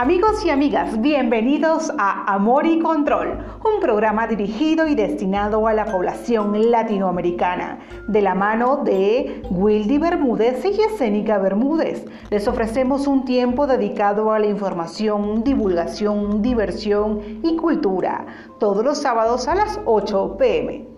Amigos y amigas, bienvenidos a Amor y Control, un programa dirigido y destinado a la población latinoamericana, de la mano de Wildy Bermúdez y Escénica Bermúdez. Les ofrecemos un tiempo dedicado a la información, divulgación, diversión y cultura, todos los sábados a las 8 pm.